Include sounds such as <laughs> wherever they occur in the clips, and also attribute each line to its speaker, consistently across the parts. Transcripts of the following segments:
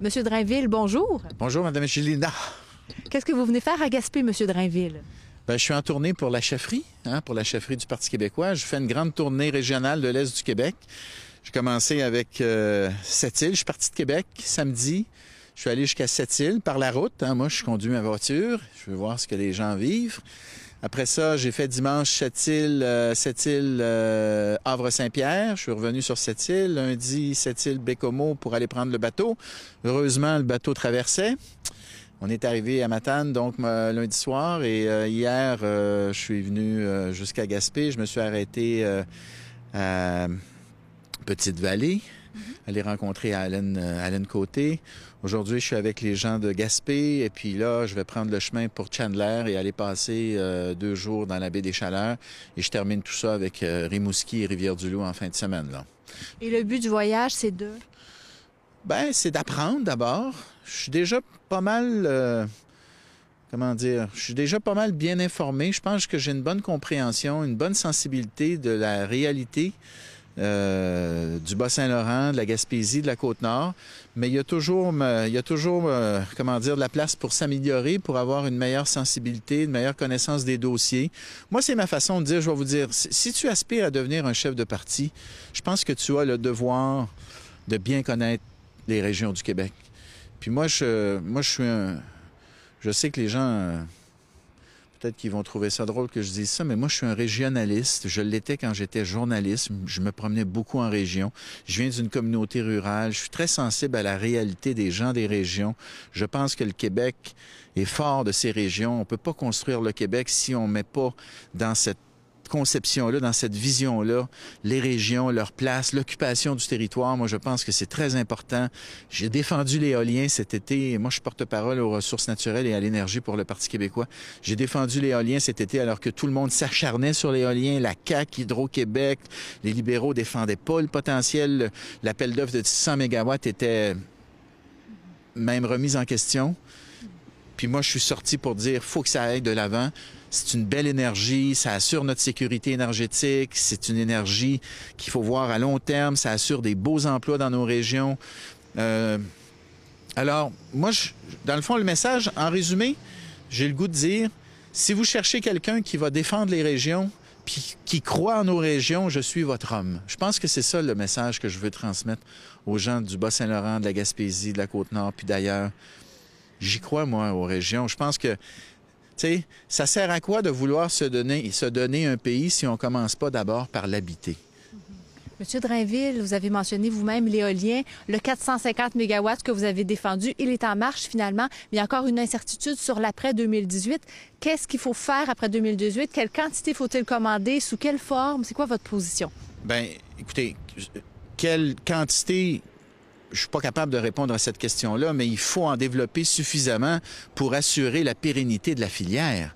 Speaker 1: Monsieur Drainville, bonjour.
Speaker 2: Bonjour, Madame Gilina.
Speaker 1: Qu'est-ce que vous venez faire à Gaspé, Monsieur Drainville?
Speaker 2: Ben, je suis en tournée pour la chefferie, hein, pour la chefferie du Parti québécois. Je fais une grande tournée régionale de l'Est du Québec. J'ai commencé avec euh, Sept-Îles. Je suis parti de Québec samedi. Je suis allé jusqu'à Sept-Îles par la route. hein. Moi, je conduis ma voiture. Je veux voir ce que les gens vivent. Après ça, j'ai fait dimanche Sept-Îles, euh, Sept-Îles, euh, Havre-Saint-Pierre. Je suis revenu sur Sept-Îles. Lundi, Sept-Îles, Bécomo pour aller prendre le bateau. Heureusement, le bateau traversait. On est arrivé à Matane, donc euh, lundi soir, et euh, hier, euh, je suis venu jusqu'à Gaspé. Je me suis arrêté à Petite-Vallée, aller rencontrer Alain, Alain Côté. Aujourd'hui, je suis avec les gens de Gaspé, et puis là, je vais prendre le chemin pour Chandler et aller passer euh, deux jours dans la baie des Chaleurs. Et je termine tout ça avec euh, Rimouski et Rivière-du-Loup en fin de semaine. Là.
Speaker 1: Et le but du voyage, c'est de...
Speaker 2: Ben, c'est d'apprendre d'abord. Je suis déjà pas mal. euh, comment dire? Je suis déjà pas mal bien informé. Je pense que j'ai une bonne compréhension, une bonne sensibilité de la réalité euh, du Bas-Saint-Laurent, de la Gaspésie, de la Côte-Nord. Mais il y a toujours, euh, il toujours euh, comment dire, de la place pour s'améliorer, pour avoir une meilleure sensibilité, une meilleure connaissance des dossiers. Moi, c'est ma façon de dire, je vais vous dire, si tu aspires à devenir un chef de parti, je pense que tu as le devoir de bien connaître les régions du Québec. Puis moi, je, moi, je suis un. Je sais que les gens, peut-être qu'ils vont trouver ça drôle que je dise ça, mais moi, je suis un régionaliste. Je l'étais quand j'étais journaliste. Je me promenais beaucoup en région. Je viens d'une communauté rurale. Je suis très sensible à la réalité des gens des régions. Je pense que le Québec est fort de ces régions. On peut pas construire le Québec si on met pas dans cette conception-là, dans cette vision-là, les régions, leur place, l'occupation du territoire. Moi, je pense que c'est très important. J'ai défendu l'éolien cet été. Moi, je suis porte-parole aux ressources naturelles et à l'énergie pour le Parti québécois. J'ai défendu l'éolien cet été alors que tout le monde s'acharnait sur l'éolien. La CAQ, Hydro-Québec, les libéraux défendaient pas le potentiel. L'appel d'offres de 600 mégawatts était même remis en question. Puis moi, je suis sorti pour dire, faut que ça aille de l'avant. C'est une belle énergie, ça assure notre sécurité énergétique, c'est une énergie qu'il faut voir à long terme, ça assure des beaux emplois dans nos régions. Euh, alors, moi, dans le fond, le message, en résumé, j'ai le goût de dire, si vous cherchez quelqu'un qui va défendre les régions, puis qui croit en nos régions, je suis votre homme. Je pense que c'est ça le message que je veux transmettre aux gens du Bas-Saint-Laurent, de la Gaspésie, de la Côte-Nord, puis d'ailleurs. J'y crois, moi, aux régions. Je pense que, sais, ça sert à quoi de vouloir se donner, se donner un pays si on commence pas d'abord par l'habiter?
Speaker 1: Monsieur Drainville, vous avez mentionné vous-même l'éolien, le 450 MW que vous avez défendu, il est en marche finalement, mais il y a encore une incertitude sur l'après 2018. Qu'est-ce qu'il faut faire après 2018? Quelle quantité faut-il commander? Sous quelle forme? C'est quoi votre position?
Speaker 2: Ben, écoutez, quelle quantité je suis pas capable de répondre à cette question-là, mais il faut en développer suffisamment pour assurer la pérennité de la filière.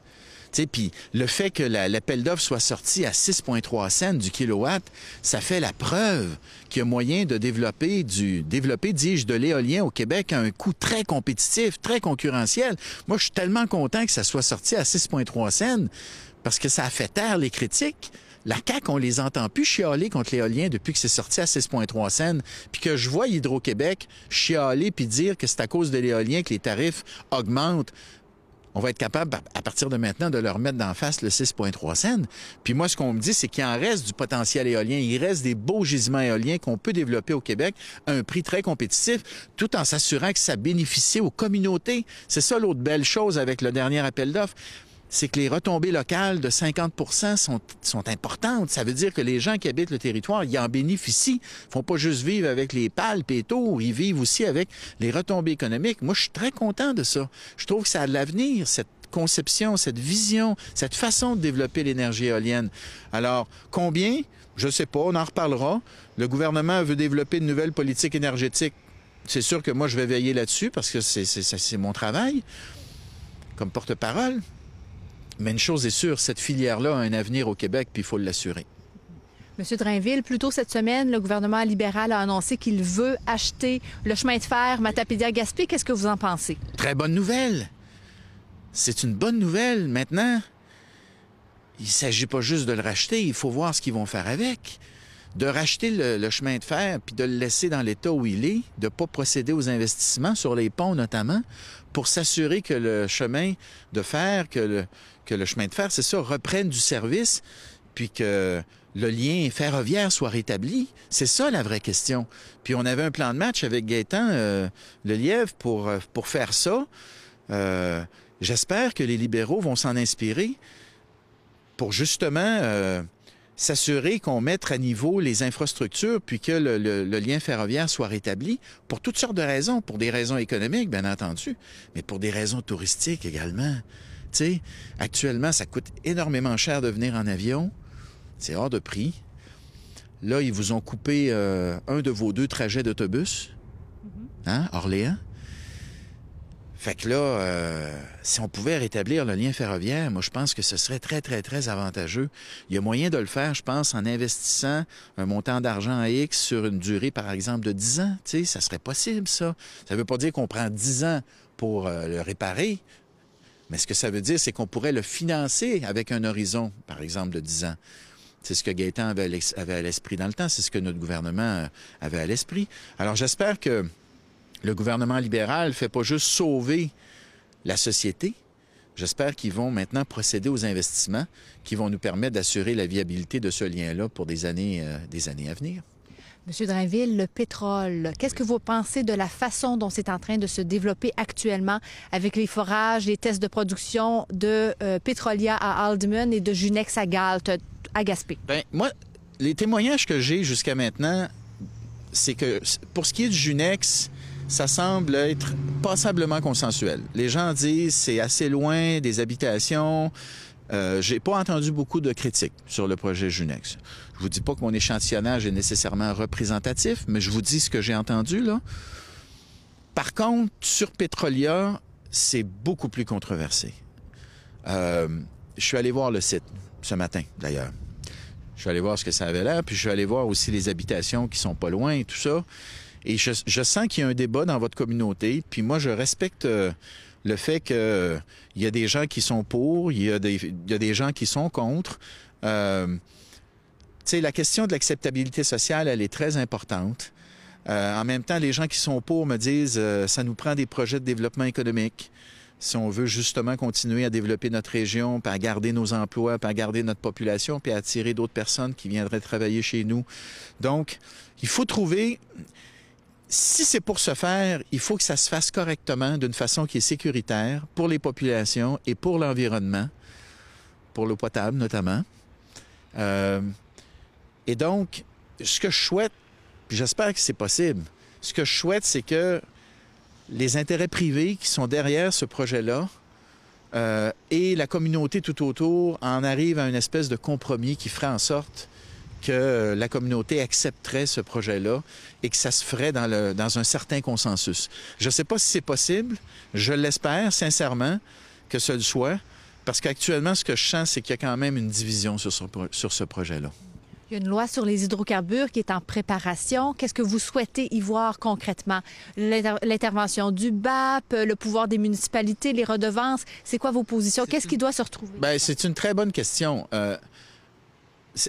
Speaker 2: Puis le fait que la- l'appel d'offres soit sorti à 6,3 cents du kilowatt, ça fait la preuve qu'il y a moyen de développer du développer, dis-je, de l'éolien au Québec à un coût très compétitif, très concurrentiel. Moi, je suis tellement content que ça soit sorti à 6,3 cents parce que ça a fait taire les critiques. La CAQ, on les entend plus chialer contre l'éolien depuis que c'est sorti à 6,3 cents, puis que je vois Hydro-Québec chialer puis dire que c'est à cause de l'éolien que les tarifs augmentent. On va être capable, à partir de maintenant, de leur mettre d'en face le 6,3 cents. Puis moi, ce qu'on me dit, c'est qu'il en reste du potentiel éolien. Il reste des beaux gisements éoliens qu'on peut développer au Québec à un prix très compétitif, tout en s'assurant que ça bénéficie aux communautés. C'est ça l'autre belle chose avec le dernier appel d'offres c'est que les retombées locales de 50 sont, sont importantes. Ça veut dire que les gens qui habitent le territoire, ils en bénéficient. Ils font pas juste vivre avec les pales taux, ils vivent aussi avec les retombées économiques. Moi, je suis très content de ça. Je trouve que ça a de l'avenir, cette conception, cette vision, cette façon de développer l'énergie éolienne. Alors, combien? Je sais pas, on en reparlera. Le gouvernement veut développer une nouvelle politique énergétique. C'est sûr que moi, je vais veiller là-dessus parce que c'est mon travail comme porte-parole. Mais une chose est sûre, cette filière-là a un avenir au Québec, puis il faut l'assurer.
Speaker 1: Monsieur Drainville, plus tôt cette semaine, le gouvernement libéral a annoncé qu'il veut acheter le chemin de fer Matapédia-Gaspé. Qu'est-ce que vous en pensez?
Speaker 2: Très bonne nouvelle. C'est une bonne nouvelle. Maintenant, il ne s'agit pas juste de le racheter, il faut voir ce qu'ils vont faire avec. de racheter le, chemin de fer puis de le laisser dans l'état où il est, de ne pas procéder aux investissements sur les ponts notamment, pour s'assurer que le chemin de fer, que le, chemin de fer, c'est ça, reprenne du service, puis que le lien ferroviaire soit rétabli. C'est ça la vraie question. Puis on avait un plan de match avec Gaétan euh, Le Lièvre pour, euh, pour faire ça. Euh, j'espère que les libéraux vont s'en inspirer pour justement s'assurer qu'on mette à niveau les infrastructures puis que le, le, lien ferroviaire soit rétabli pour toutes sortes de raisons, pour des raisons économiques, bien entendu, mais pour des raisons touristiques également. Tu sais, actuellement, ça coûte énormément cher de venir en avion. C'est hors de prix. Là, ils vous ont coupé euh, un de vos deux trajets d'autobus, mm-hmm. hein, Orléans. Fait que là, euh, si on pouvait rétablir le lien ferroviaire, moi, je pense que ce serait très, très, très avantageux. Il y a moyen de le faire, je pense, en investissant un montant d'argent à X sur une durée, par exemple, de 10 ans. Tu sais, ça serait possible, ça. Ça veut pas dire qu'on prend 10 ans pour euh, le réparer, mais ce que ça veut dire, c'est qu'on pourrait le financer avec un horizon, par exemple, de 10 ans. C'est ce que Gaétan avait à l'esprit dans le temps, c'est ce que notre gouvernement euh, avait à l'esprit. Alors j'espère que le gouvernement libéral ne fait pas juste sauver la société. J'espère qu'ils vont maintenant procéder aux investissements qui vont nous permettre d'assurer la viabilité de ce lien-là pour des années, euh, des années à venir.
Speaker 1: Monsieur Drainville, le pétrole, qu'est-ce que vous pensez de la façon dont c'est en train de se développer actuellement avec les forages, les tests de production de euh, Pétrolia à Haldeman et de Junex à Galt, à Gaspé?
Speaker 2: Bien, moi, les témoignages que j'ai jusqu'à maintenant, c'est que pour ce qui est du Junex, ça semble être passablement consensuel. Les gens disent c'est assez loin des habitations. Euh, j'ai pas entendu beaucoup de critiques sur le projet Junex. Je vous dis pas que mon échantillonnage est nécessairement représentatif, mais je vous dis ce que j'ai entendu là. Par contre, sur Petrolia, c'est beaucoup plus controversé. Euh, je suis allé voir le site ce matin, d'ailleurs. Je suis allé voir ce que ça avait l'air, puis je suis allé voir aussi les habitations qui sont pas loin et tout ça. Et je, sens qu'il y a un débat dans votre communauté. Puis moi, je respecte euh, le fait qu'il euh, y a des gens qui sont pour, il y a des, il y a des gens qui sont contre. Euh, tu sais, la question de l'acceptabilité sociale, elle est très importante. Euh, en même temps, les gens qui sont pour me disent ça nous prend des projets de développement économique. Si on veut justement continuer à développer notre région, puis à garder nos emplois, puis à garder notre population, puis à attirer d'autres personnes qui viendraient travailler chez nous. Donc, il faut trouver si c'est pour se faire, il faut que ça se fasse correctement, d'une façon qui est sécuritaire pour les populations et pour l'environnement, pour l'eau potable notamment. Euh, et donc, ce que je souhaite, puis j'espère que c'est possible, ce que je souhaite, c'est que les intérêts privés qui sont derrière ce projet-là euh, et la communauté tout autour en arrivent à une espèce de compromis qui ferait en sorte que la communauté accepterait ce projet-là et que ça se ferait dans, le, dans un certain consensus. Je ne sais pas si c'est possible. Je l'espère sincèrement que ce le soit, parce qu'actuellement, ce que je sens, c'est qu'il y a quand même une division sur ce, sur ce projet-là.
Speaker 1: Il y a une loi sur les hydrocarbures qui est en préparation. Qu'est-ce que vous souhaitez y voir concrètement? L'intervention du BAP, le pouvoir des municipalités, les redevances, c'est quoi vos positions? Qu'est-ce qui doit se retrouver?
Speaker 2: Bien, c'est une très bonne question. Euh,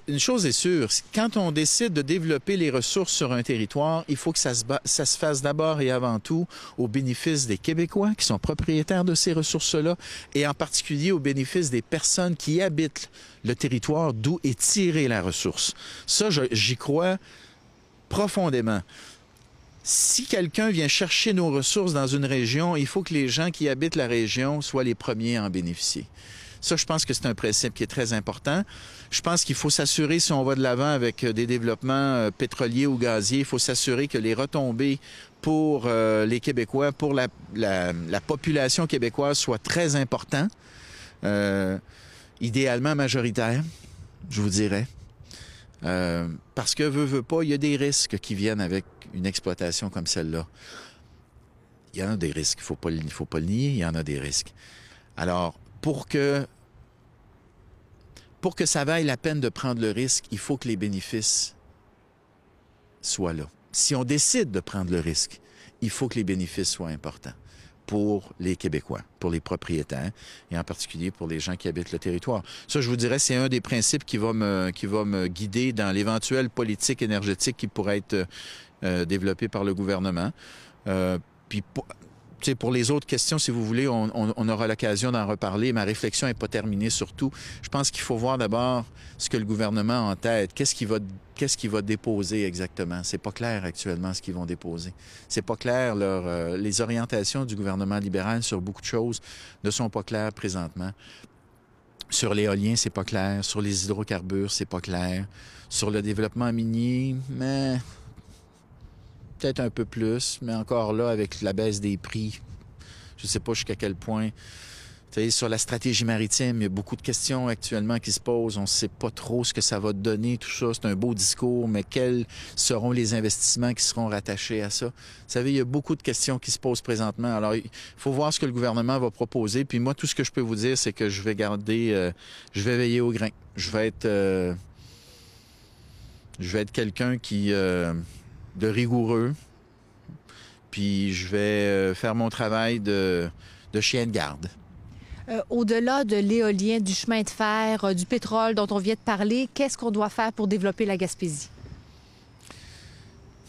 Speaker 2: une chose est sûre, quand on décide de développer les ressources sur un territoire, il faut que ça se, fasse d'abord et avant tout au bénéfice des Québécois qui sont propriétaires de ces ressources-là et en particulier au bénéfice des personnes qui habitent le territoire d'où est tirée la ressource. Ça, j'y crois profondément. Si quelqu'un vient chercher nos ressources dans une région, il faut que les gens qui habitent la région soient les premiers à en bénéficier. Ça, je pense que c'est un principe qui est très important. Je pense qu'il faut s'assurer, si on va de l'avant avec euh, des développements euh, pétroliers ou gaziers, il faut s'assurer que les retombées pour euh, les Québécois, pour la, population québécoise soient très importantes, idéalement majoritaires, je vous dirais. parce que, veut, veut pas, il y a des risques qui viennent avec une exploitation comme celle-là. Il y en a des risques, il ne faut pas le nier, il y en a des risques. Alors, pour que pour que ça vaille la peine de prendre le risque, il faut que les bénéfices soient là. Si on décide de prendre le risque, il faut que les bénéfices soient importants. pour les Québécois, pour les propriétaires et en particulier pour les gens qui habitent le territoire. Ça, je vous dirais, c'est un des principes qui va me, qui va me guider dans l'éventuelle politique énergétique qui pourrait être euh, développée par le gouvernement. Euh, puis pour, les autres questions, si vous voulez, on, on, on aura l'occasion d'en reparler. Ma réflexion n'est pas terminée surtout. Je pense qu'il faut voir d'abord ce que le gouvernement a en tête. Qu'est-ce qu'il va, qu'est-ce qu'il va déposer exactement? C'est pas clair actuellement ce qu'ils vont déposer. C'est pas clair. Leur, euh, les orientations du gouvernement libéral sur beaucoup de choses ne sont pas claires présentement. Sur l'éolien, c'est pas clair. Sur les hydrocarbures, c'est pas clair. Sur le développement minier, mais peut-être un peu plus, mais encore là, avec la baisse des prix, je ne sais pas jusqu'à quel point. Sur la stratégie maritime, il y a beaucoup de questions actuellement qui se posent. On ne sait pas trop ce que ça va donner, tout ça. C'est un beau discours, mais quels seront les investissements qui seront rattachés à ça? Vous savez, il y a beaucoup de questions qui se posent présentement. Alors, il faut voir ce que le gouvernement va proposer. Puis moi, tout ce que je peux vous dire, c'est que je vais garder, euh, je vais veiller au grain. Je vais être, euh, je vais être quelqu'un qui, euh, de rigoureux. Puis je vais euh, faire mon travail de, de chien de garde.
Speaker 1: Euh, Au-delà de l'éolien, du chemin de fer, euh, du pétrole dont on vient de parler, qu'est-ce qu'on doit faire pour développer la Gaspésie?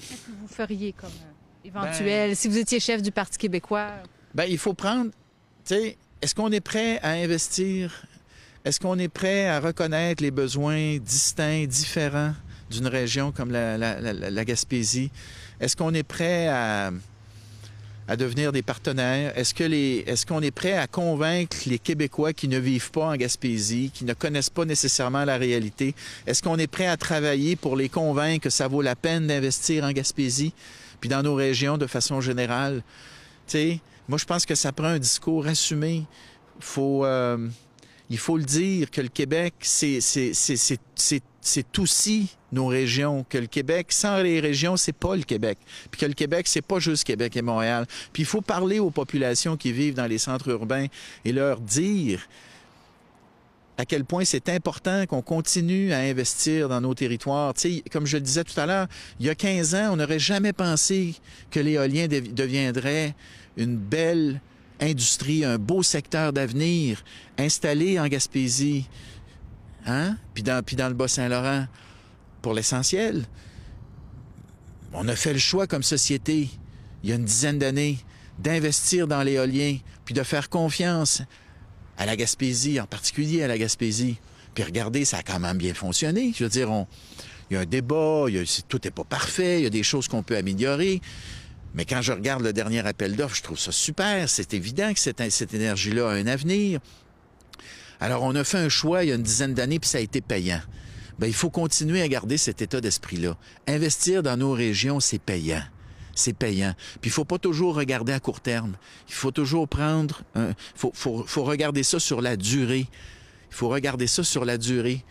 Speaker 1: Qu'est-ce que vous feriez comme euh, éventuel, ben, si vous étiez chef du Parti québécois?
Speaker 2: Ben, il faut prendre, tu sais, est-ce qu'on est prêt à investir? Est-ce qu'on est prêt à reconnaître les besoins distincts, différents? D'une région comme la, Gaspésie? Est-ce qu'on est prêt à, devenir des partenaires? Est-ce est-ce qu'on est prêt à convaincre les Québécois qui ne vivent pas en Gaspésie, qui ne connaissent pas nécessairement la réalité? Est-ce qu'on est prêt à travailler pour les convaincre que ça vaut la peine d'investir en Gaspésie, puis dans nos régions de façon générale? Moi, je pense que ça prend un discours assumé. Faut, euh, il faut le dire que le Québec, c'est, c'est, c'est aussi nos régions, que le Québec, sans les régions, c'est pas le Québec. Puis que le Québec, c'est pas juste Québec et Montréal. Puis il faut parler aux populations qui vivent dans les centres urbains et leur dire à quel point c'est important qu'on continue à investir dans nos territoires. Tu comme je le disais tout à l'heure, il y a 15 ans, on n'aurait jamais pensé que l'éolien deviendrait une belle industrie, un beau secteur d'avenir installé en Gaspésie, hein? puis, dans, le Bas-Saint-Laurent, pour l'essentiel. On a fait le choix comme société, il y a une dizaine d'années, d'investir dans l'éolien, puis de faire confiance à la Gaspésie, en particulier à la Gaspésie. Puis regardez, ça a quand même bien fonctionné. Je veux dire, il y a un débat, tout n'est pas parfait, il y a des choses qu'on peut améliorer. Mais quand je regarde le dernier appel d'offres, je trouve ça super. C'est évident que cette, cette énergie-là a un avenir. Alors, on a fait un choix il y a une dizaine d'années, puis ça a été payant. Bien, il faut continuer à garder cet état d'esprit-là. Investir dans nos régions, c'est payant. C'est payant. Puis il faut pas toujours regarder à court terme. Il faut toujours prendre... Il faut, faut, faut regarder ça sur la durée. Il faut regarder ça sur la durée.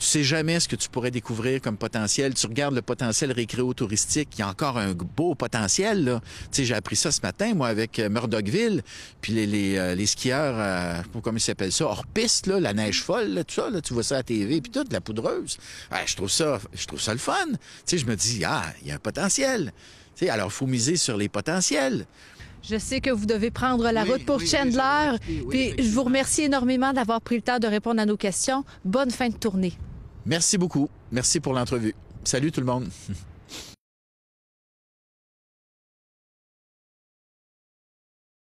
Speaker 2: Tu sais jamais ce que tu pourrais découvrir comme potentiel. Tu regardes le potentiel récréo-touristique, il y a encore un beau potentiel. Là. Tu sais, j'ai appris ça ce matin, moi, avec Murdochville, puis les, les, euh, les skieurs, euh, comment ils s'appellent ça, hors piste, là, la neige folle, là, tout ça, là, tu vois ça à la TV, puis tout, la poudreuse. Ouais, je trouve ça, je trouve ça le fun. Tu sais, je me dis, ah, il y a un potentiel. Tu sais, alors, il faut miser sur les potentiels.
Speaker 1: Je sais que vous devez prendre la oui, route pour oui, Chandler. Oui, puis je vous remercie énormément d'avoir pris le temps de répondre à nos questions. Bonne fin de tournée.
Speaker 2: Merci beaucoup. Merci pour l'entrevue. Salut tout le monde. <laughs>